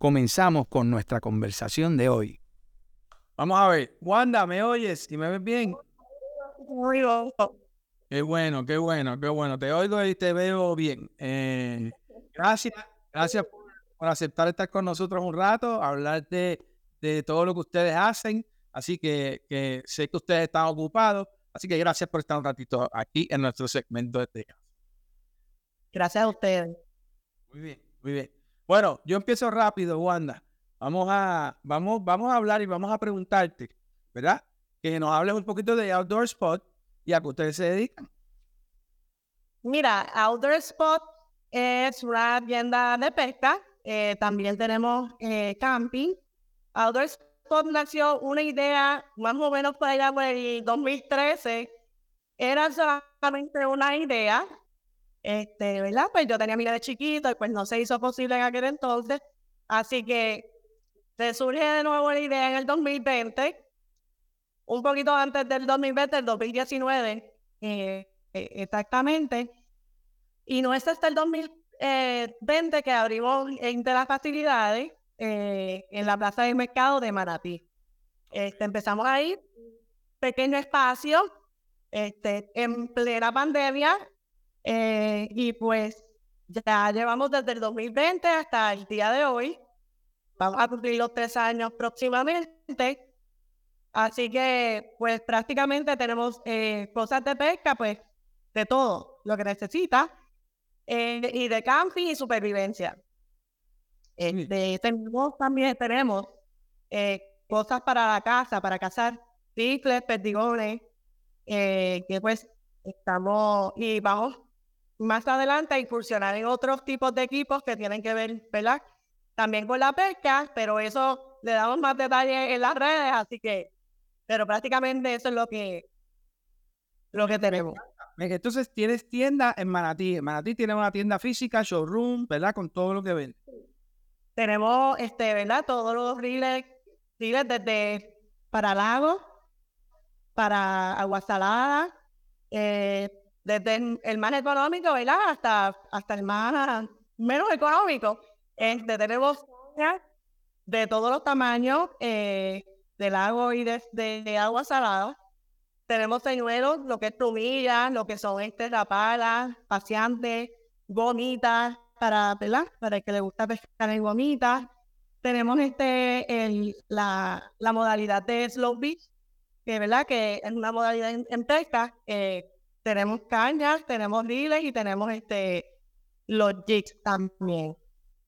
comenzamos con nuestra conversación de hoy. Vamos a ver, Wanda, ¿me oyes y me ves bien? Qué bueno, qué bueno, qué bueno. Te oigo y te veo bien. Eh, gracias, gracias por, aceptar estar con nosotros un rato, hablar de, todo lo que ustedes hacen. Así que, sé que ustedes están ocupados. Así que gracias por estar un ratito aquí en nuestro segmento de este Gracias a ustedes. Muy bien, muy bien. Bueno, yo empiezo rápido, Wanda. Vamos a, vamos, vamos a hablar y vamos a preguntarte, ¿verdad? Que nos hables un poquito de Outdoor Spot y a qué ustedes se dedican. Mira, Outdoor Spot es una tienda de pesca. Eh, también tenemos eh, camping. Outdoor Spot nació una idea más o menos por allá por el 2013. Era solamente una idea este, ¿verdad? Pues yo tenía mi de chiquito y pues no se hizo posible en aquel entonces. Así que se surge de nuevo la idea en el 2020, un poquito antes del 2020, el 2019, eh, eh, exactamente. Y no es hasta el 2020 que abrimos entre las facilidades eh, en la plaza de mercado de Manatí. Este, empezamos ahí, pequeño espacio, este, en plena pandemia, eh, y pues ya llevamos desde el 2020 hasta el día de hoy. Vamos a cumplir los tres años próximamente. Así que, pues prácticamente tenemos eh, cosas de pesca, pues de todo lo que necesita. Eh, y de camping y supervivencia. Este, tenemos también tenemos cosas para la casa, para cazar rifles, perdigones, que pues estamos y vamos más adelante incursionar en otros tipos de equipos que tienen que ver, ¿verdad? También con la pesca, pero eso le damos más detalles en las redes, así que, pero prácticamente eso es lo que, lo que tenemos. Entonces tienes tienda en Manatí. En Manatí tiene una tienda física, showroom, ¿verdad? Con todo lo que vende. Tenemos, este, ¿verdad? Todos los riles, riles desde para lago, para agua salada, eh, desde el más económico, ¿verdad? Hasta, hasta el más menos económico. Este, tenemos de todos los tamaños, eh, del agua y de, agua salada. Tenemos señuelos, lo que es trumillas, lo que son este, rapalas, paseantes, gomitas, para, ¿verdad? Para el que le gusta pescar en gomitas. Tenemos este, el, la, la modalidad de slow beach, que, ¿verdad? que es una modalidad en, pesca. Eh, tenemos cañas, tenemos riles y tenemos este los jigs también.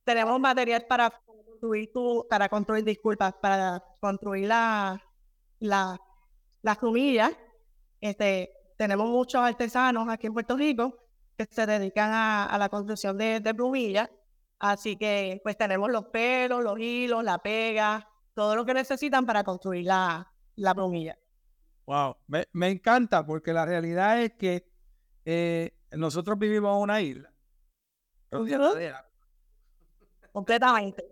Tenemos material para construir tu, para construir, disculpas, para construir la, la, las. Este, tenemos muchos artesanos aquí en Puerto Rico que se dedican a, la construcción de, de plumillas. Así que pues tenemos los pelos, los hilos, la pega, todo lo que necesitan para construir la, la plumilla. Wow, me, me, encanta porque la realidad es que eh, nosotros vivimos en una isla. Completamente.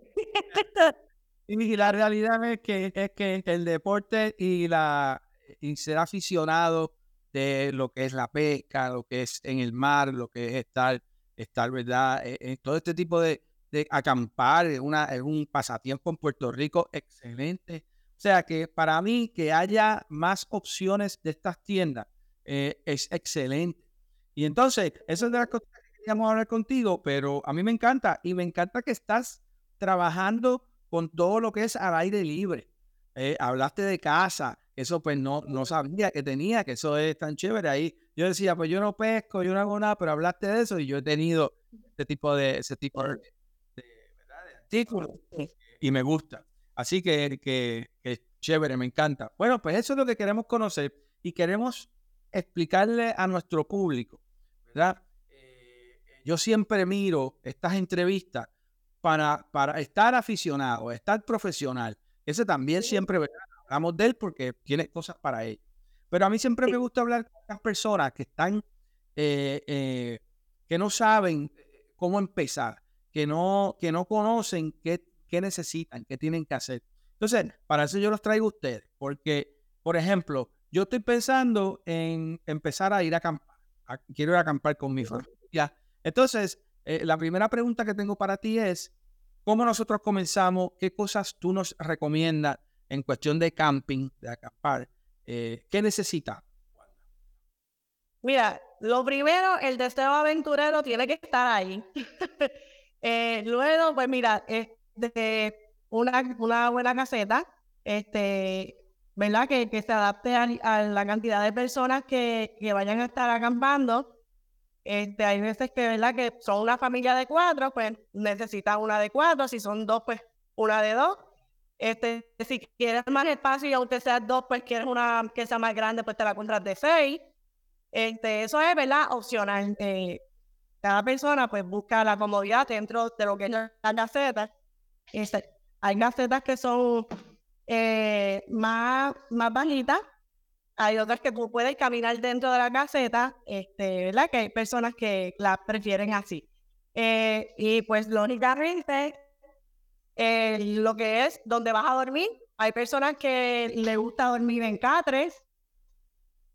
y la realidad es que, es que el deporte y, la, y ser aficionado de lo que es la pesca, lo que es en el mar, lo que es estar, estar ¿verdad? En, e, todo este tipo de, de acampar, una, es un pasatiempo en Puerto Rico excelente o sea que para mí que haya más opciones de estas tiendas eh, es excelente. Y entonces, eso es de las cosas que queríamos hablar contigo, pero a mí me encanta y me encanta que estás trabajando con todo lo que es al aire libre. Eh, hablaste de casa, eso pues no, no sabía que tenía, que eso es tan chévere ahí. Yo decía, pues yo no pesco, yo no hago nada, pero hablaste de eso y yo he tenido este tipo de, ese tipo de, de artículos y me gusta. Así que, que, chévere, me encanta. Bueno, pues eso es lo que queremos conocer y queremos explicarle a nuestro público, ¿verdad? Eh, yo siempre miro estas entrevistas para, para estar aficionado, estar profesional, Ese también siempre hablamos de él porque tiene cosas para él. Pero a mí siempre me gusta hablar con las personas que están, eh, eh, que no saben cómo empezar, que no, que no conocen qué, qué necesitan, qué tienen que hacer. Entonces, para eso yo los traigo a ustedes, porque, por ejemplo, yo estoy pensando en empezar a ir a acampar. quiero ir a acampar con mi familia. Entonces, eh, la primera pregunta que tengo para ti es, ¿cómo nosotros comenzamos? ¿Qué cosas tú nos recomiendas en cuestión de camping, de acampar? Eh, ¿Qué necesitas? Mira, lo primero, el deseo aventurero tiene que estar ahí. Eh, luego, pues mira, de una, una buena caseta, este, ¿verdad? Que, que se adapte a, la cantidad de personas que, que, vayan a estar acampando. Este, hay veces que, ¿verdad? Que son una familia de cuatro, pues necesitan una de cuatro. Si son dos, pues una de dos. Este, si quieres más espacio y aunque seas dos, pues quieres una que sea más grande, pues te la compras de seis. Este, eso es, ¿verdad? Opcional. Eh, cada persona pues busca la comodidad dentro de lo que es la caseta. Este, hay casetas que son eh, más, más bajitas, hay otras que tú puedes caminar dentro de la caseta, este, ¿verdad? Que hay personas que la prefieren así. Eh, y pues lógicamente, eh, lo que es donde vas a dormir, hay personas que le gusta dormir en catres,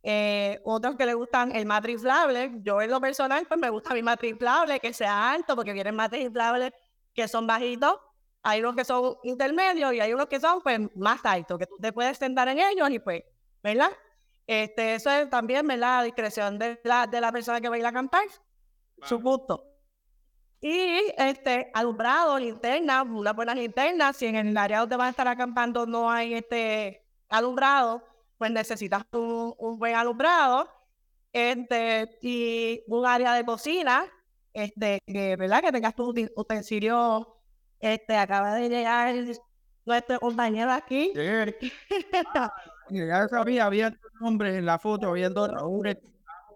eh, otros que le gustan el matriflable. Yo en lo personal, pues me gusta mi matriflable, que sea alto, porque vienen matriflables que son bajitos hay unos que son intermedios y hay unos que son pues más altos, que tú te puedes sentar en ellos y pues, ¿verdad? Este, eso es también, ¿verdad? La discreción de la, de la persona que va a ir a acampar, su gusto. Y este, alumbrado, linterna, una buena linterna, si en el área donde vas a estar acampando no hay este alumbrado, pues necesitas un, un buen alumbrado. Este, y un área de cocina, este, que, ¿verdad? Que tengas tus utensilios este, acaba de llegar nuestro compañero aquí. ya sabía, había dos nombres en la foto, había dos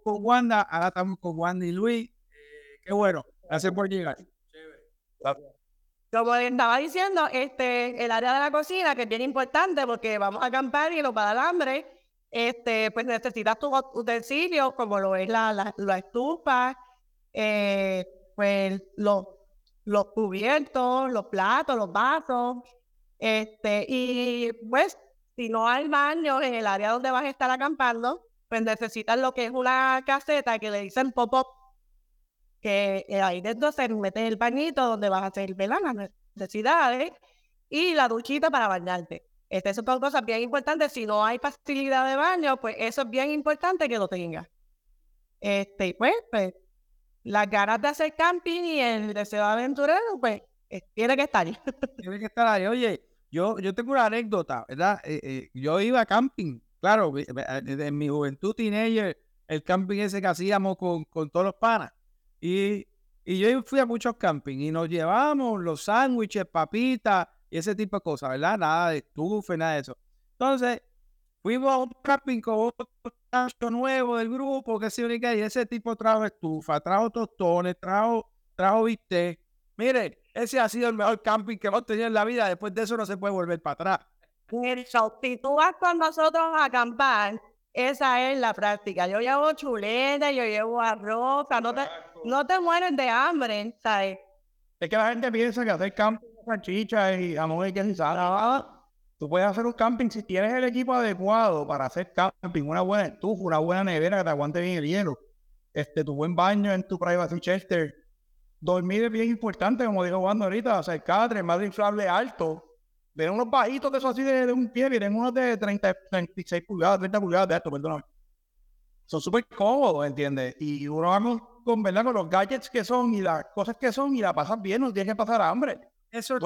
con Wanda, ahora estamos con Wanda y Luis. Eh, qué bueno, gracias por llegar. Como estaba diciendo, este, el área de la cocina, que es bien importante porque vamos a acampar y nos va a dar hambre, este, pues necesitas tus utensilios, como lo es la, la, la estufa, eh, pues los los cubiertos, los platos, los vasos. Este, y pues, si no hay baño en el área donde vas a estar acampando, pues necesitas lo que es una caseta que le dicen pop-up, que eh, ahí dentro se mete el bañito donde vas a hacer las necesidades y la duchita para bañarte. Este, son cosas bien importantes. Si no hay facilidad de baño, pues eso es bien importante que lo tengas. Este, pues, pues las ganas de hacer camping y el deseo aventurero, pues eh, tiene que estar. tiene que estar ahí. Oye, yo, yo tengo una anécdota, ¿verdad? Eh, eh, yo iba a camping, claro, en mi juventud teenager, el camping ese que hacíamos con, con todos los panas. Y, y yo fui a muchos camping y nos llevamos los sándwiches, papitas y ese tipo de cosas, ¿verdad? Nada de estufa, nada de eso. Entonces, Fuimos a un camping con otro nuevo del grupo, que se única, y ese tipo trajo estufa, trajo tostones, trajo, trajo bistec. Mire, ese ha sido el mejor camping que hemos tenido en la vida. Después de eso no se puede volver para atrás. Si tú vas con nosotros a acampar, esa es la práctica. Yo llevo chuleta, yo llevo arroz, no te, no te mueres de hambre, ¿sabes? Es que la gente piensa que hacer camping es chicha y jamón y y Tú puedes hacer un camping si tienes el equipo adecuado para hacer camping, una buena estufa, una buena nevera que te aguante bien el hielo, este, tu buen baño en tu privacy shelter. Dormir es bien importante, como dijo Juan ahorita, hacer cadre, más inflable alto. Ven unos bajitos de eso así de, un pie, miren unos de 30, 36 pulgadas, 30 pulgadas de esto, perdóname. Son súper cómodos, ¿entiendes? Y uno vamos con, ¿verdad? con los gadgets que son y las cosas que son y la pasas bien, no tienes que pasar hambre. Eso es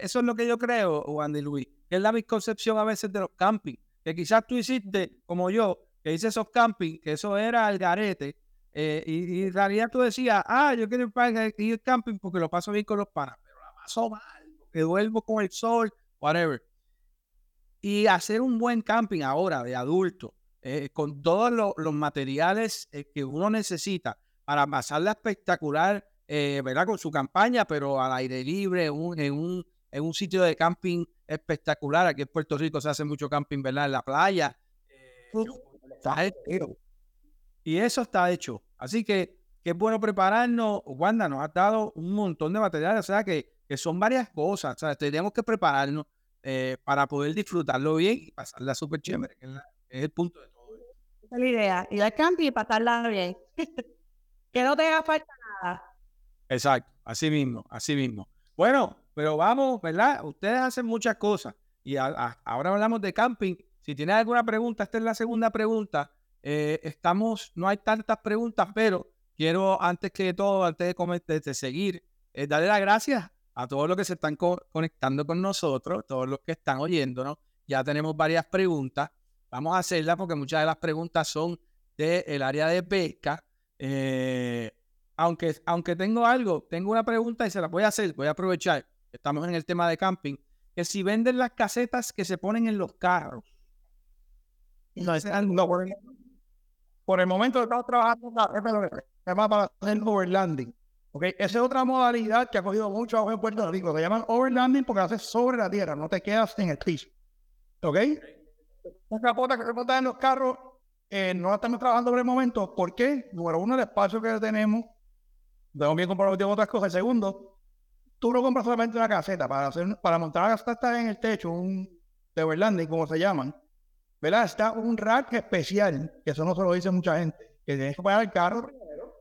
eso es lo que yo creo, Juan y Luis, que es la misconcepción a veces de los camping. Que quizás tú hiciste, como yo, que hice esos camping, que eso era el garete, eh, y, en realidad tú decías, ah, yo quiero ir al camping porque lo paso bien con los panas, pero la paso mal, porque duermo con el sol, whatever. Y hacer un buen camping ahora de adulto, eh, con todos los materiales eh, que uno necesita para pasarla espectacular, ¿verdad? Con su campaña, pero al aire libre, en un en un sitio de camping espectacular. Aquí en Puerto Rico se hace mucho camping, ¿verdad? En la playa. Y eso está hecho. Así que, que es bueno prepararnos. Wanda nos ha dado un montón de material, o sea que, que son varias cosas. O sea, tenemos que prepararnos eh, para poder disfrutarlo bien y pasarla súper chévere, que es, el punto de todo. Esa es la idea. Ir al camping y pasarla bien. que no te haga falta nada. Exacto, así mismo, así mismo. Bueno, pero vamos, ¿verdad? Ustedes hacen muchas cosas y ahora hablamos de camping. Si tienes alguna pregunta, esta es la segunda pregunta. Eh, estamos, no hay tantas preguntas, pero quiero antes que todo, antes de, de seguir, eh, darle las gracias a todos los que se están conectando con nosotros, todos los que están oyéndonos. Ya tenemos varias preguntas. Vamos a hacerlas porque muchas de las preguntas son del área de pesca. Eh, aunque, aunque tengo algo, tengo una pregunta y se la voy a hacer, voy a aprovechar. Estamos en el tema de camping. Que si venden las casetas que se ponen en los carros. No, no, por el momento estamos trabajando para hacer overlanding. Okay. Esa es otra modalidad que ha cogido mucho auge en Puerto Rico. Se llaman overlanding porque haces sobre la tierra, no te quedas en el piso. ¿Ok? Las capotas que se montan en los carros eh, no la estamos trabajando por el momento. ¿Por qué? Número uno, el espacio que tenemos. Tenemos bien comprometido otras cosas. segundo, tú no compras solamente una caseta para, hacer, para montar la caseta en el techo, un de overlanding, como se llaman ¿verdad? Está un rack especial, que eso no se lo dice mucha gente, que tienes que poner el carro primero.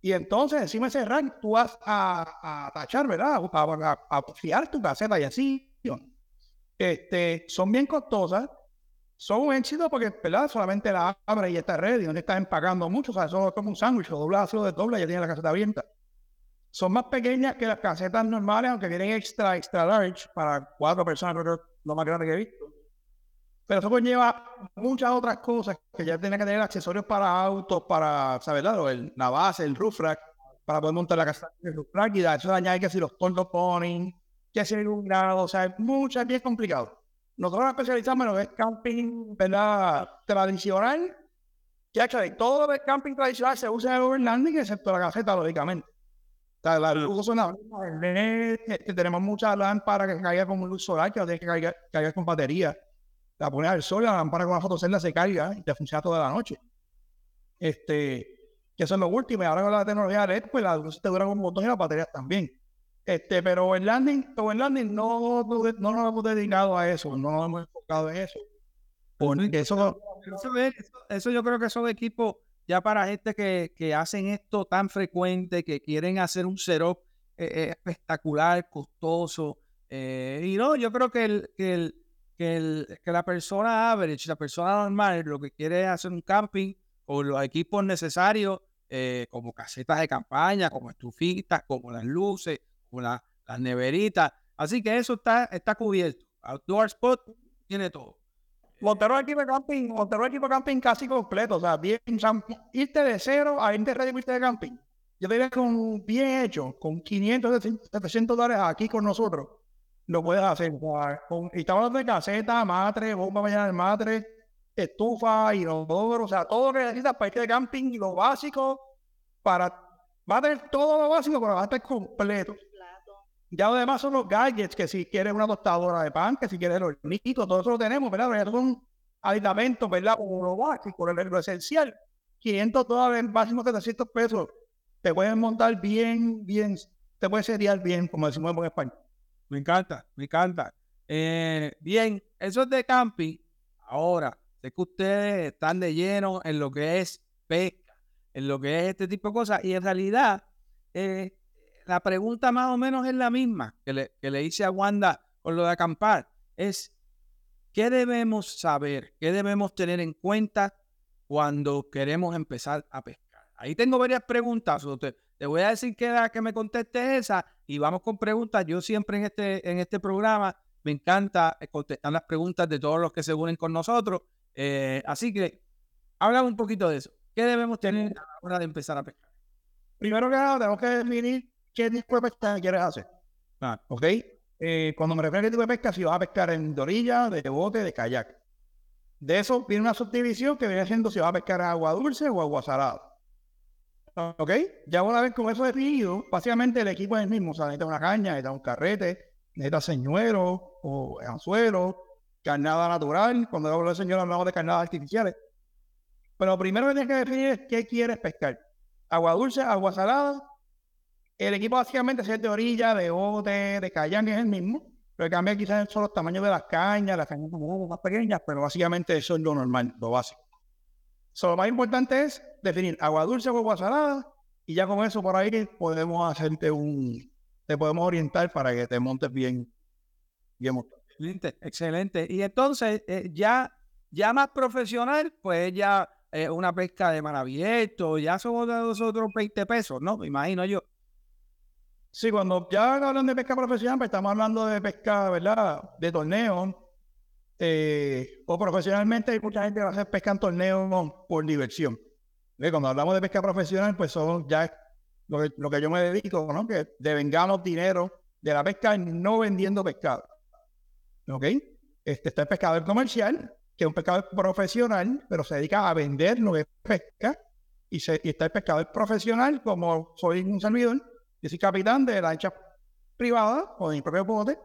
Y entonces, encima de ese rack, tú vas a, a tachar, ¿verdad? A, a, fiar tu caseta y así. Este, son bien costosas, son un éxito porque, ¿verdad? Solamente la abre y está ready, no estás empacando mucho, o eso es como un sándwich, lo doblas, lo de doble y ya tienes la caseta abierta. Son más pequeñas que las casetas normales, aunque vienen extra, extra large para cuatro personas, creo que lo más grande que he visto. Pero eso conlleva muchas otras cosas que ya tiene que tener accesorios para autos, para, ¿sabes? El, la el roof rack, para poder montar la casa del roof rack y da eso añade que si los tornos ponen, que si un grado, o sea, es mucho, es bien complicado. Nosotros nos especializamos en lo camping, ¿verdad? Tradicional, ya que todo lo camping tradicional se usa en overlanding, excepto la caseta, lógicamente. Sea, la luz solar, tenemos muchas lámparas que caigan con luz solar, que no que caer, caer con batería la pones al sol, la lámpara con la fotocelda se carga y te funciona toda la noche. Este, que eso es lo último. Y ahora con la tecnología LED, pues la luz te dura un montón y las baterías también. Este, pero el landing, landing no, no, nos hemos dedicado a eso, no nos hemos enfocado en eso. eso, eso, yo creo que son equipos ya para gente que, que hacen esto tan frecuente, que quieren hacer un setup eh, eh, espectacular, costoso. Eh, y no, yo creo que el, que el, que, la persona average, la persona normal, lo que quiere es hacer un camping con los equipos necesarios, como casetas de campaña, como estufitas, como las luces, como las neveritas. Así que eso está, está cubierto. Outdoor Spot tiene todo. Montaron equipo de camping, montaron equipo de camping casi completo. O sea, bien, irte de cero a irte ready de camping. Yo diría con bien hecho, con 500, 700 dólares aquí con nosotros lo puedes hacer. y estamos hablando de caseta, matre, bomba mañana de matre, estufa, inodoro, o sea, todo lo que necesitas para ir de camping, lo básico, para, va a tener todo lo básico, pero va a estar completo. Ya lo demás son los gadgets, que si quieres una tostadora de pan, que si quieres el hornito, todo eso lo tenemos, ¿verdad? Pero son aditamentos, ¿verdad? Como lo básico, lo, lo esencial. 500 dólares, máximo 700 pesos. Te puedes montar bien, bien, te puedes seriar bien, como decimos en español. Me encanta, me encanta. Eh, bien, eso es de camping. Ahora, sé que ustedes están de lleno en lo que es pesca, en lo que es este tipo de cosas. Y en realidad, eh, la pregunta más o menos es la misma que le, que le hice a Wanda con lo de acampar. Es, ¿qué debemos saber? ¿Qué debemos tener en cuenta cuando queremos empezar a pescar? Ahí tengo varias preguntas. Te voy a decir que, que me conteste esa y vamos con preguntas. Yo siempre en este, en este programa me encanta eh, contestar las preguntas de todos los que se unen con nosotros. Eh, así que hablamos un poquito de eso. ¿Qué debemos tener a la hora de empezar a pescar? Primero que nada, tenemos que definir qué tipo de pesca quieres hacer. Ah. ¿Ok? Eh, cuando me refiero a qué tipo de pesca, si vas a pescar en de orilla, de bote, de kayak. De eso viene una subdivisión que viene siendo si vas a pescar agua dulce o agua salada. ¿Ok? Ya una vez con eso definido, básicamente el equipo es el mismo. O sea, necesita una caña, necesita un carrete, necesitas señuelo o anzuelo, carnada natural. Cuando hablo de señuelo hablamos de carnadas artificiales. Pero lo primero que tienes que definir es qué quieres pescar. Agua dulce, agua salada. El equipo básicamente es de orilla, de bote, de kayak, es el mismo. Pero cambia quizás son los tamaños de las cañas, las cañas son más pequeñas, pero básicamente eso es lo normal, lo básico. lo más importante es definir agua dulce o agua salada y ya con eso por ahí podemos hacerte un, te podemos orientar para que te montes bien. Excelente, excelente. Y entonces eh, ya, ya más profesional, pues ya eh, una pesca de mar abierto, ya somos de nosotros 20 pesos, ¿no? Me imagino yo. Sí, cuando ya hablan de pesca profesional, pues estamos hablando de pesca, ¿verdad? De torneo. Eh, o profesionalmente hay mucha gente que hacer pesca en torneo por diversión. Cuando hablamos de pesca profesional, pues son ya lo que, lo que yo me dedico, ¿no? Que devengamos dinero de la pesca no vendiendo pescado. ¿Ok? Este, está el pescador comercial, que es un pescador profesional, pero se dedica a vender lo que pesca. Y, se, y está el pescador profesional, como soy un servidor, yo soy capitán de lancha privada o de mi propio bote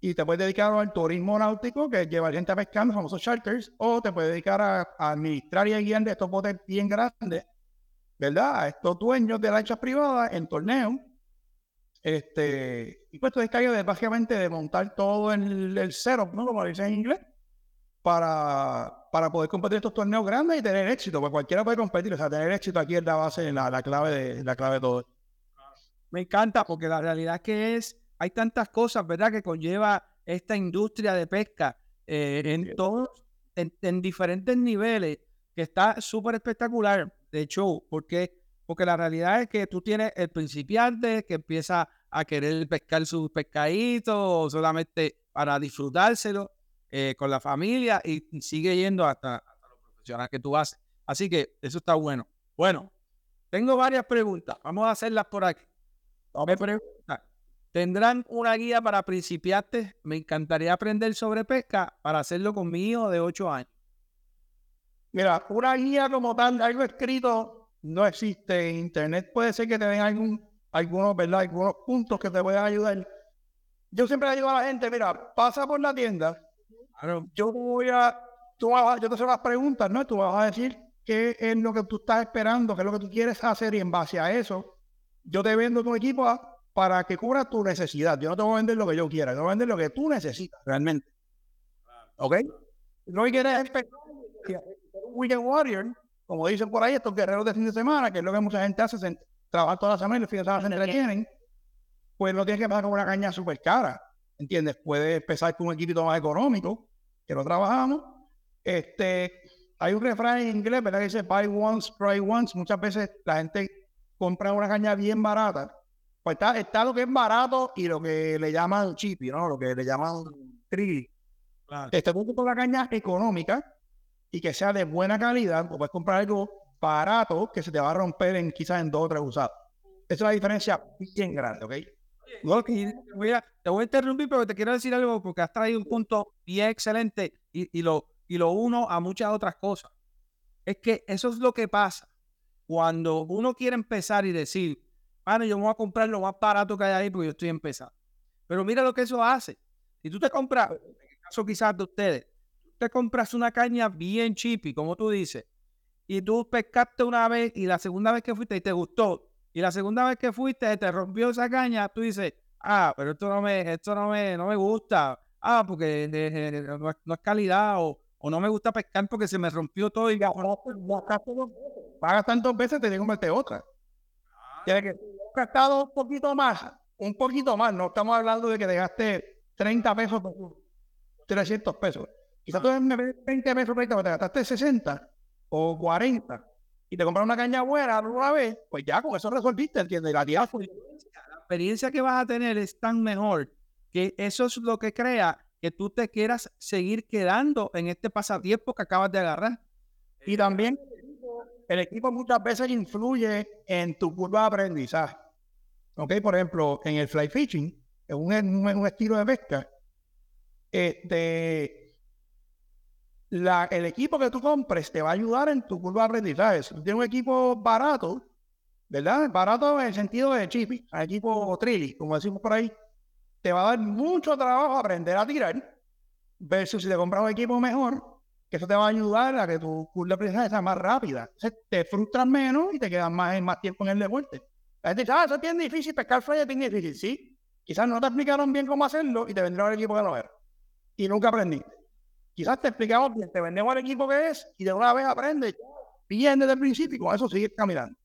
y te puedes dedicar al turismo náutico, que es llevar gente a pescar, los famosos charters, o te puedes dedicar a, administrar y a guiar de estos botes bien grandes, ¿verdad? A estos dueños de lanchas privadas en torneos. Este, y pues te descargas de básicamente de montar todo en el, cero, ¿no? Como dicen en inglés, para, para poder competir estos torneos grandes y tener éxito, porque cualquiera puede competir, o sea, tener éxito aquí es la base, la, la clave de la clave de todo. Me encanta porque la realidad que es, hay tantas cosas, ¿verdad?, que conlleva esta industria de pesca eh, en todos, en, diferentes niveles, que está súper espectacular, de hecho, porque, porque la realidad es que tú tienes el principiante que empieza a querer pescar sus pescaditos solamente para disfrutárselo eh, con la familia y, sigue yendo hasta, hasta los profesionales que tú haces. Así que eso está bueno. Bueno, tengo varias preguntas. Vamos a hacerlas por aquí. Me pregunta, ¿tendrán una guía para principiantes? Me encantaría aprender sobre pesca para hacerlo con mi hijo de 8 años. Mira, una guía como tal, algo escrito, no existe en internet. Puede ser que te den algún, algunos, ¿verdad? algunos puntos que te puedan ayudar. Yo siempre le digo a la gente, mira, pasa por la tienda. Yo voy a, tú vas, yo te hago las preguntas, ¿no? Tú vas a decir qué es lo que tú estás esperando, qué es lo que tú quieres hacer y en base a eso yo te vendo tu equipo para que cubra tu necesidad. Yo no te voy a vender lo que yo quiera, te voy a vender lo que tú necesitas realmente. ¿Ok? No quieres empezar un weekend warrior, como dicen por ahí, estos guerreros de fin de semana, que es lo que mucha gente hace, trabajar toda la semana y los fines de semana se entretienen, pues no tienes que pasar con una caña súper cara. ¿Entiendes? Puedes empezar con un equipo más económico, que lo trabajamos. Este, hay un refrán en inglés, ¿verdad? Que dice buy once, try once. Muchas veces la gente comprar una caña bien barata, pues está, está lo que es barato y lo que le llaman chippy, ¿no? Lo que le llaman tri. Claro. Este punto con la caña económica y que sea de buena calidad, pues puedes comprar algo barato que se te va a romper en quizás en dos o tres usados. Esa es la diferencia bien grande, ¿ok? te, voy a, te voy a interrumpir, pero te quiero decir algo porque has traído un punto bien excelente y, y, lo, y lo uno a muchas otras cosas. Es que eso es lo que pasa cuando uno quiere empezar y decir, bueno, yo me voy a comprar lo más barato que hay ahí porque yo estoy empezando. Pero mira lo que eso hace. Si tú te compras, en el caso quizás de ustedes, te compras una caña bien chippy, como tú dices, y tú pescaste una vez y la segunda vez que fuiste y te gustó, y la segunda vez que fuiste te rompió esa caña, tú dices, ah, pero esto no me, esto no me, no me gusta, ah, porque no, es, calidad, o, o, no me gusta pescar porque se me rompió todo y pagas tantos veces, te que que otra. Tiene que gastado un poquito más, un poquito más. No estamos hablando de que dejaste 30 pesos, 300 pesos. Quizás tú en 20 pesos, 30, te gastaste 60 o 40 y te compras una caña buena una vez, pues ya con eso resolviste, ¿entiendes? La La experiencia que vas a tener es tan mejor que eso es lo que crea que tú te quieras seguir quedando en este pasatiempo que acabas de agarrar. Y también el equipo muchas veces influye en tu curva de aprendizaje. ¿Ok? Por ejemplo, en el fly fishing, en un, estilo de pesca, este, la, el equipo que tú compres te va a ayudar en tu curva de aprendizaje. Si tienes un equipo barato, ¿verdad? Barato en el sentido de chippy, equipo trilly, como decimos por ahí. te va a dar mucho trabajo aprender a tirar, versus si te compras un equipo mejor, eso te va a ayudar a que tu curva de aprendizaje sea más rápida. Entonces, te frustras menos y te quedas más, más tiempo en el deporte. La gente dice, ah, eso es bien difícil, pescar fly es bien difícil. Sí, quizás no te explicaron bien cómo hacerlo y te vendrá el equipo que no era. Y nunca aprendiste. Quizás te explicamos bien, te vendemos el equipo que es y de una vez aprendes bien desde el principio y con eso sigues caminando.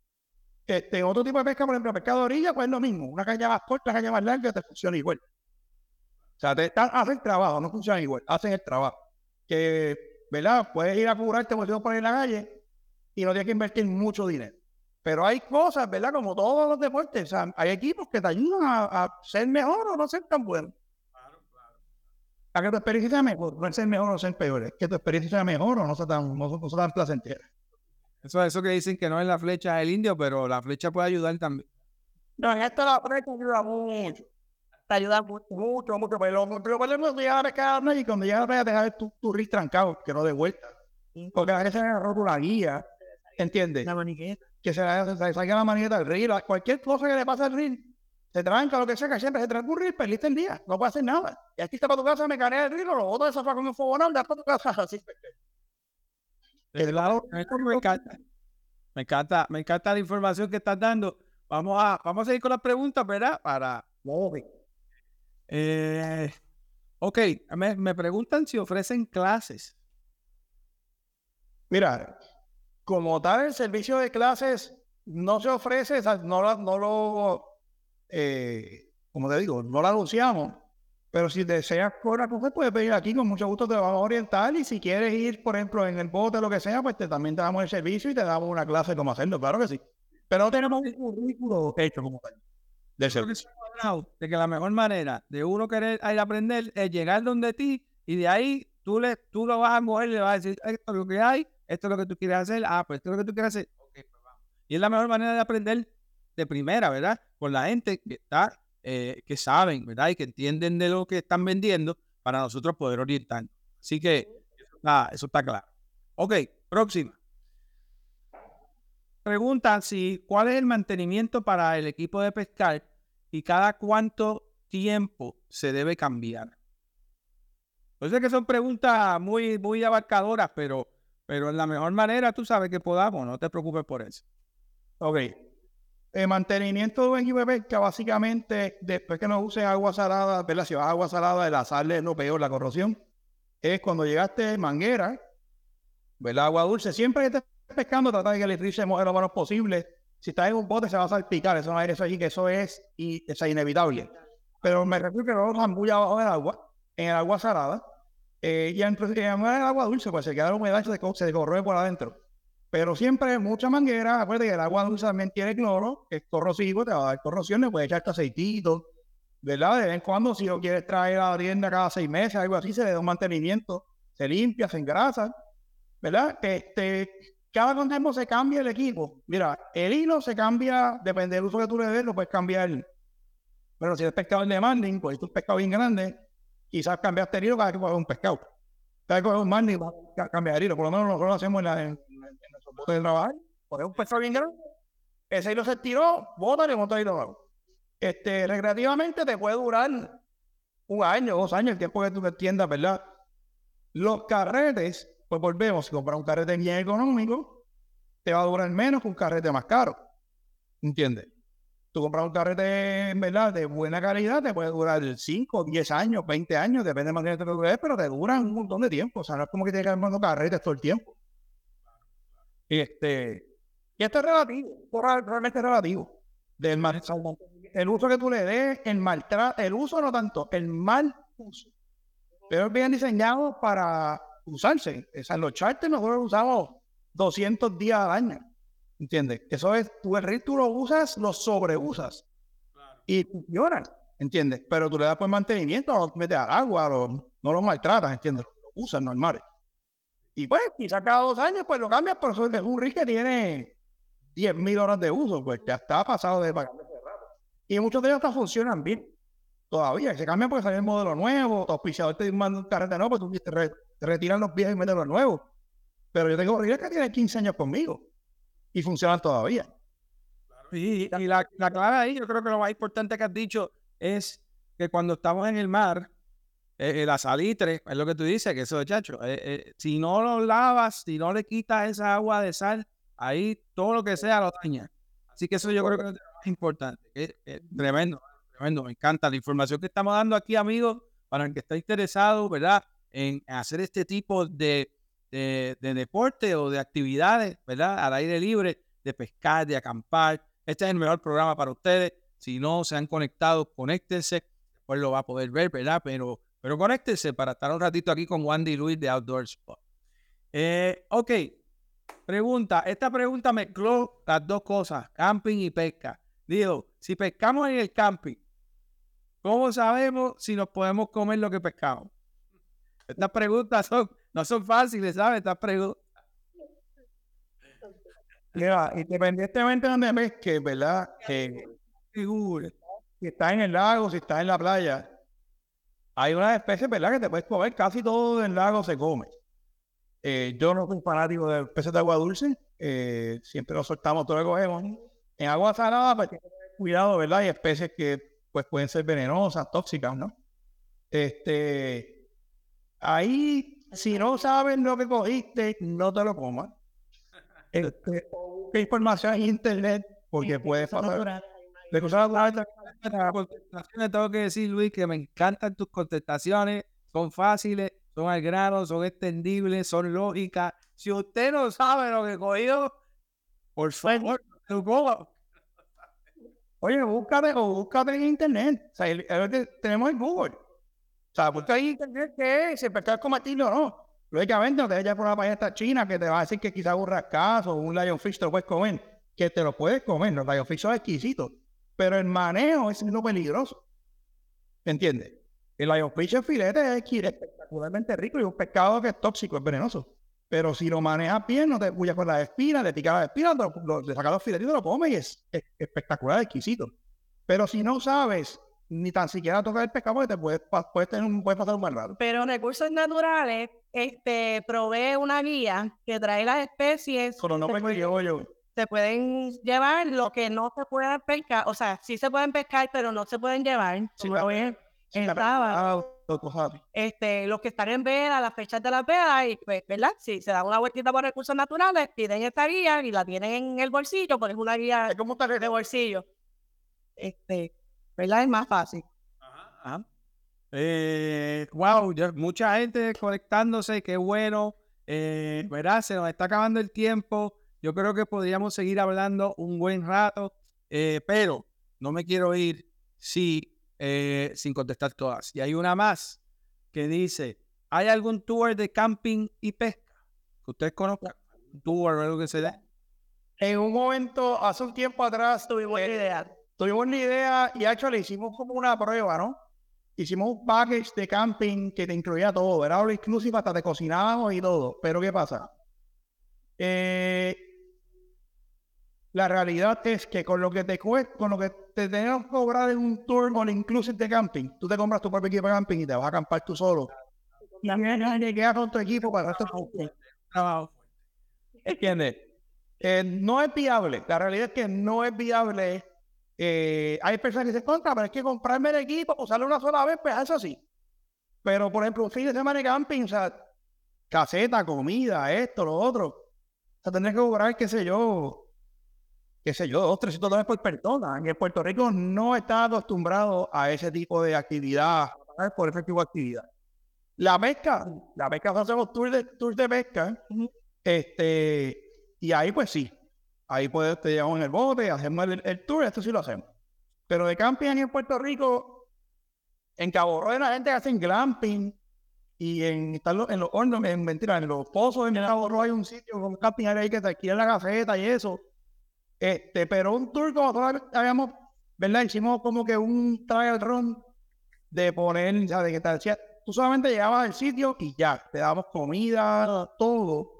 Este, otro tipo de pesca, por ejemplo, pesca de orilla, pues es lo mismo. Una caña más corta, una caña más larga, te funciona igual. O sea, te están, hacen trabajo, no funcionan igual, hacen el trabajo. Que, ¿verdad? Puedes ir a curarte por por ahí en la calle y no tienes que invertir mucho dinero. Pero hay cosas, ¿verdad? Como todos los deportes, o sea, hay equipos que te ayudan a, ser mejor o no ser tan bueno. Claro, claro. A que tu experiencia sea mejor, no es ser mejor o ser peor, es que tu experiencia sea mejor o no sea tan, no, no sea tan placentera. Eso, eso que dicen que no es la flecha del indio, pero la flecha puede ayudar también. No, en esto la flecha ayuda mucho. Te ayuda mucho, mucho, mucho. Pero, pero podemos llegar a pescar y cuando llegas a dejar tu, tu ris trancado, que no de vuelta. Porque a veces se ha roto la guía, ¿entiendes? La maniqueta. Que se, le salga la maniqueta del reel. Cualquier cosa que le pase al reel, se tranca, lo que sea, que siempre se tranca un reel, perdiste el día. No puede hacer nada. Y aquí está para tu casa, me canea el o lo botas de sofá con un fogonón, das para tu casa, así. El lado, me encanta. Me encanta, me encanta la información que estás dando. Vamos a, vamos a seguir con las preguntas, ¿verdad? Para. Eh, ok, me, preguntan si ofrecen clases. Mira, como tal, el servicio de clases no se ofrece, no, no lo eh, como te digo, no lo anunciamos. Pero si deseas cobrar pues puedes pedir aquí, con mucho gusto te vamos a orientar. Y si quieres ir, por ejemplo, en el bote o lo que sea, pues te, también te damos el servicio y te damos una clase de cómo hacerlo, claro que sí. Pero no tenemos un currículo hecho como tal. De servicio. De que la mejor manera de uno querer ir a aprender es llegar donde ti y de ahí tú, le, tú lo vas a mover y le vas a decir, esto es lo que hay, esto es lo que tú quieres hacer, ah, pues esto es lo que tú quieres hacer. Okay, pues vamos. Y es la mejor manera de aprender de primera, ¿verdad? Con la gente que está eh, que saben, ¿verdad? Y que entienden de lo que están vendiendo para nosotros poder orientar. Así que eso está claro. Ok, próxima. Pregunta si cuál es el mantenimiento para el equipo de pescar y cada cuánto tiempo se debe cambiar. Yo sé que son preguntas muy, muy abarcadoras, pero, pero en la mejor manera tú sabes que podamos, no te preocupes por eso. Ok, el mantenimiento de un equipo de pesca, básicamente, después que no uses agua salada, ¿verdad? Si vas agua salada, el sal es lo peor, la corrosión. Es cuando llegaste manguera, ¿verdad? Agua dulce. Siempre que estés pescando, trata de que el río se moje lo menos posible. Si estás en un bote, se va a salpicar. Eso no es eso es, y, es inevitable. Pero me refiero que no zambulla abajo del agua, en el agua salada. Eh, y en, en, el agua dulce, pues se queda la humedad y se, se corroe por adentro. Pero siempre mucha manguera, acuérdate que el agua dulce también tiene cloro, que es corrosivo, te va a dar corrosión, le puedes echar este aceitito, ¿verdad? De vez en cuando, si lo quieres traer a la tienda cada seis meses, algo así, se le da un mantenimiento, se limpia, se engrasa, ¿verdad? Este, cada tiempo se cambia el equipo. Mira, el hilo se cambia, depende del uso que tú le des, lo puedes cambiar. Pero si es pescado de demanding, pues es un pescado bien grande, quizás cambiaste el hilo cada que coges un pescado. Cada vez que coges un manding, cambiar el hilo. Por lo menos nosotros lo hacemos en, la, en, de trabajar, poner un pescado bien grande, ese hilo se tiró, bótale y monta hilo nuevo. Este, recreativamente te puede durar un año, dos años, el tiempo que tú entiendas, ¿verdad? Los carretes, pues volvemos, si compras un carrete bien económico, te va a durar menos que un carrete más caro. ¿Entiendes? Tú compras un carrete, ¿verdad? De buena calidad, te puede durar 5, 10 años, 20 años, depende más de lo que pero te duran un montón de tiempo. O sea, no es como que tienes que armando carretes todo el tiempo. Este, y esto es relativo, realmente relativo. Del mal, el uso que tú le des, el maltrato, el uso no tanto, el mal uso. Pero es bien diseñado para usarse. O sea, los charters nosotros usamos 200 días al año. ¿Entiendes? Eso es, tú el tú lo usas, lo sobreusas. Y funciona, ¿entiendes? Pero tú le das por mantenimiento, no metes al agua, no lo maltratas, ¿entiendes? Lo usas normales. Y pues, quizá cada dos años, pues lo cambias, pero es un rig que tiene 10.000 horas de uso, pues ya está pasado de pagar Y muchos de ellos hasta funcionan bien todavía. Se cambian porque sale el modelo nuevo, tu auspiciador te manda un carrete nuevo, pues tú te, re, retiran los viejos y metes los nuevos. Pero yo tengo que tienen 15 años conmigo y funcionan todavía. y, la, la clave ahí, yo creo que lo más importante que has dicho es que cuando estamos en el mar, eh, eh, la salitre, es lo que tú dices, que eso, chacho, eh, si no lo lavas, si no le quitas esa agua de sal, ahí todo lo que sea lo daña. Así que eso yo creo que es lo más importante. tremendo, tremendo, me encanta la información que estamos dando aquí, amigos, para el que está interesado, ¿verdad? En hacer este tipo de, de, de deporte o de actividades, ¿verdad? Al aire libre, de pescar, de acampar. Este es el mejor programa para ustedes. Si no se han conectado, conéctense. Después lo va a poder ver, ¿verdad? Pero, pero conéctense para estar un ratito aquí con Wandy Luis de Outdoor Spot. Eh, ok, pregunta. Esta pregunta mezcló las dos cosas, camping y pesca. Digo, si pescamos en el camping, ¿cómo sabemos si nos podemos comer lo que pescamos? Estas preguntas son, no son fáciles, ¿sabes? Estas preguntas. Mira, independientemente de donde pesques, ¿verdad? Eh, si estás en el lago, si estás en la playa, hay unas especies, ¿verdad? Que te puedes comer, casi todo el lago se come. Eh, yo no soy fanático de peces de agua dulce, eh, siempre lo soltamos todo lo cogemos. En agua salada, pues que tener cuidado, ¿verdad? Hay especies que pues pueden ser venenosas, tóxicas, ¿no? Este, ahí, si no sabes lo que cogiste, no te lo comas. Este, busca información en internet porque puede pasar. De cosas contestaciones tengo que decir, Luis, que me encantan tus contestaciones. Son fáciles, son al grano, son extendibles, son lógicas. Si usted no sabe lo que cogió, por favor, Oye, búscate o búscate en internet. O sea, tenemos el Google. Sea, busca en internet qué es, el pescado es comestible no. Lógicamente, no te vayas por una paella china que te va a decir que quizás un rascazo o un lionfish te lo puedes comer. Que te lo puedes comer. Los lionfish son exquisitos pero el manejo es lo peligroso. ¿Entiendes? El lionfish en filete es espectacularmente rico y un pescado que es tóxico, es venenoso. Pero si lo manejas bien, no te puyas con las espinas, le picas las espinas, le sacas los filetes y lo comes y es, espectacular, exquisito. Pero si no sabes ni tan siquiera tocar el pescado, te puedes, puedes, tener un, puedes pasar un mal rato. Pero recursos naturales, este, provee una guía que trae las especies. Pero no me yo, yo se pueden llevar lo que no se puede pescar, o sea, sí se pueden pescar, pero no se pueden llevar. Sí, este, los que están en vela, las fechas de la vela, y pues, ¿verdad? Si se dan una vueltita por recursos naturales, piden esta guía y la tienen en el bolsillo, porque es una guía ¿Cómo de bolsillo. Este, ¿verdad? Es más fácil. Ajá, Eh, wow, mucha gente conectándose, qué bueno. Eh, ¿Verdad? Se nos está acabando el tiempo. Yo creo que podríamos seguir hablando un buen rato, eh, pero no me quiero ir si, eh, sin contestar todas. Y hay una más que dice, ¿hay algún tour de camping y pesca que ustedes conozcan? ¿Un tour o algo que se? En un momento, hace un tiempo atrás, tuvimos una idea. Tuvimos una idea y hecho le hicimos como una prueba, ¿no? Hicimos un package de camping que te incluía todo, era all inclusive, hasta te cocinábamos y todo. Pero ¿qué pasa? Eh, la realidad es que con lo que te cuesta, con lo que te tenemos que cobrar en un tour con inclusive de camping, tú te compras tu propio equipo de camping y te vas a acampar tú solo. Y me queda con tu equipo para esto trabajo. ¿Entiendes? Eh, no es viable. La realidad es que no es viable. Eh, hay personas que se contra, pero es que comprarme el equipo, usarlo una sola vez, pues eso sí. Pero, por ejemplo, un fin de semana de camping, o sea, caseta, comida, esto, lo otro. O sea, tendrás que cobrar, qué sé yo, qué sé yo, dos, 300 dólares por persona. En Puerto Rico no está acostumbrado a ese tipo de actividad, por ese tipo de actividad. La pesca, la pesca hacemos tours de, tours de pesca, este, y ahí pues sí, ahí puedes, te llevamos en el bote, hacemos el, tour, esto sí lo hacemos. Pero de camping en Puerto Rico, en Cabo Rojo la gente hace glamping, y en, en los hornos, en mentira, en los pozos en Cabo Rojo hay un sitio con camping ahí que te alquilan la gaceta y eso. Este, pero un tour como todavía habíamos, ¿verdad? Hicimos como que un trial run de poner, ya de que te tú solamente llegabas al sitio y ya, te damos comida, todo.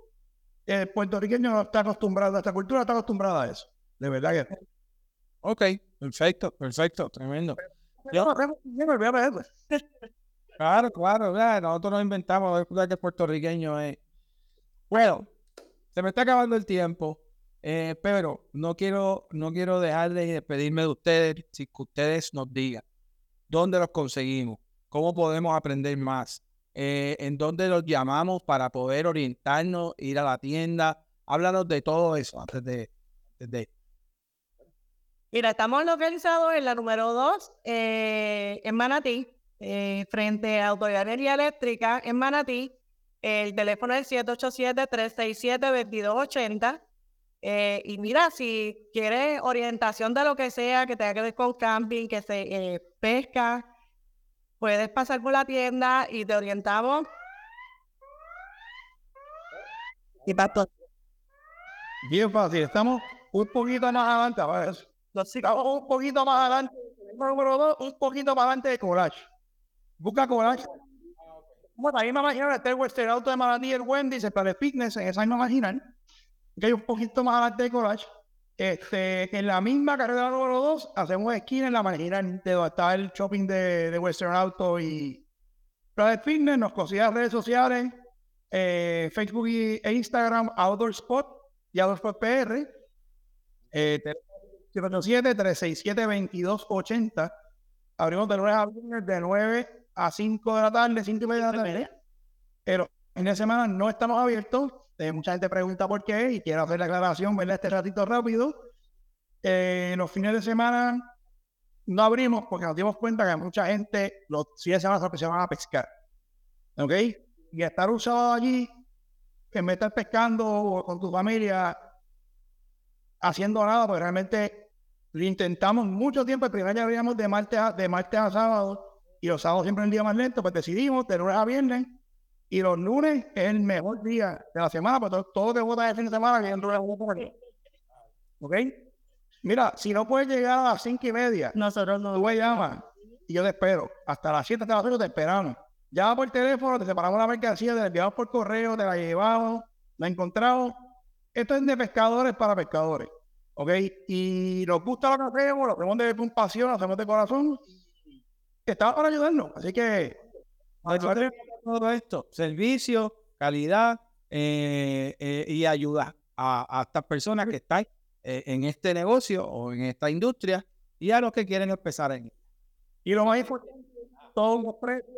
El puertorriqueño no está acostumbrado, esta cultura está acostumbrada a eso. De verdad que. Ok, perfecto, perfecto, tremendo. claro, claro, nosotros nos inventamos, que el puertorriqueño es. Bueno, se me está acabando el tiempo. Eh, pero no quiero, no quiero dejar de despedirme de ustedes sin que ustedes nos digan dónde los conseguimos, cómo podemos aprender más, eh, en dónde los llamamos para poder orientarnos, ir a la tienda. Háblanos de todo eso antes de... Antes de... Mira, estamos localizados en la número 2, eh, en Manatí, eh, frente a Autoridad Energía Eléctrica, en Manatí. El teléfono es 787-367-2280. Eh, y mira, si quieres orientación de lo que sea que tenga que ver con camping, que se eh, pesca, puedes pasar por la tienda y te orientamos. Y pato, Bien fácil, estamos un poquito más adelante, ver, estamos un poquito más adelante, número dos, un poquito más adelante de Collage. Busca Collage. Bueno, ahí me imagino está el Western Auto de Manatí, el Wendy's, el Planet Fitness, en esa misma marginal, que hay un poquito más adelante de Collage. Este, en la misma carrera número 2, hacemos esquina en la marginal de donde está el shopping de, de Western Auto y Planet Fitness. Nos consigue redes sociales, eh, Facebook y, e Instagram, Outdoor Spot y Outdoor Spot PR. Eh, 787-367-2280. Abrimos de lunes a viernes de 9 a 5 de la tarde, 5 y media de la tarde. Pero en la semana no estamos abiertos. Eh, mucha gente pregunta por qué y quiero hacer la aclaración, ¿verdad? Este ratito rápido. Eh, los fines de semana no abrimos porque nos dimos cuenta que mucha gente los fines de semana se van a pescar. ¿Ok? Y estar usado allí, en vez de pescando con tu familia, haciendo nada, porque realmente lo intentamos mucho tiempo. El primer día abríamos de martes a, de martes a sábado y los sábados siempre el día más lento, pues decidimos de lunes a viernes y los lunes es el mejor día de la semana, pues todo, todo te vota el fin de semana que el lunes ¿Ok? Mira, si no puedes llegar a las cinco y media, nosotros no. tú me llamas y yo te espero. Hasta las 7 de la noche te esperamos. Llama por teléfono, te separamos la mercancía, te la enviamos por correo, te la llevamos, la encontramos. Esto es de pescadores para pescadores. ¿Ok? Y nos gusta lo que hacemos, lo hacemos de pasión, lo hacemos de corazón. Estamos para ayudarnos. Así que. Ayúdate todo esto, servicio, calidad eh, eh, y ayuda a, estas personas que están eh, en este negocio o en esta industria y a los que quieren empezar en Y lo más importante, todos los precios,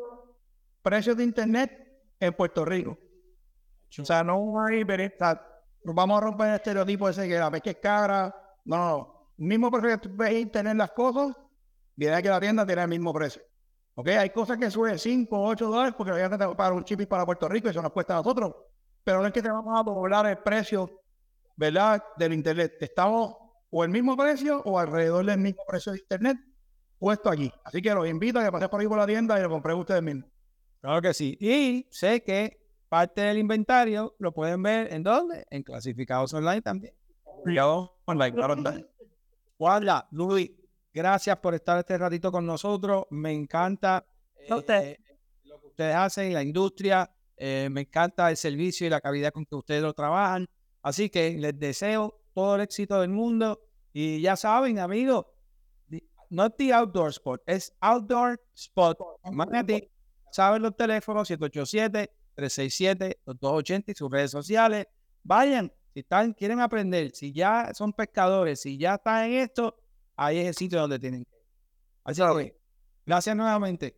precios de internet en Puerto Rico. O sea, no hay, o vamos a romper el estereotipo ese que la pesca es cara. No, no. Mismo precio que tú ves internet las cosas, viene que la tienda tiene el mismo precio. ¿Ok? Hay cosas que suben 5 o 8 dólares porque ya te para un chip para Puerto Rico y eso nos cuesta a nosotros. Pero no es que te vamos a doblar el precio, ¿verdad? Del internet. Estamos o el mismo precio o alrededor del mismo precio de internet puesto aquí. Así que los invito a que pasen por ahí por la tienda y lo compren ustedes mismos. Claro que sí. Y sé que parte del inventario lo pueden ver en dónde? En clasificados online también. Yo, online, claro. Wanda, Luis, gracias por estar este ratito con nosotros. Me encanta usted. eh, lo que ustedes hacen, la industria. eh, me encanta el servicio y la calidad con que ustedes lo trabajan. Así que les deseo todo el éxito del mundo. Y ya saben, amigos, no es The Outdoor Spot, es Outdoor Spot. Manatí. Saben los teléfonos 787-367-2280 y sus redes sociales. Vayan, si están, quieren aprender, si ya son pescadores, si ya están en esto, ahí es el sitio donde tienen que ir. Así que, gracias nuevamente.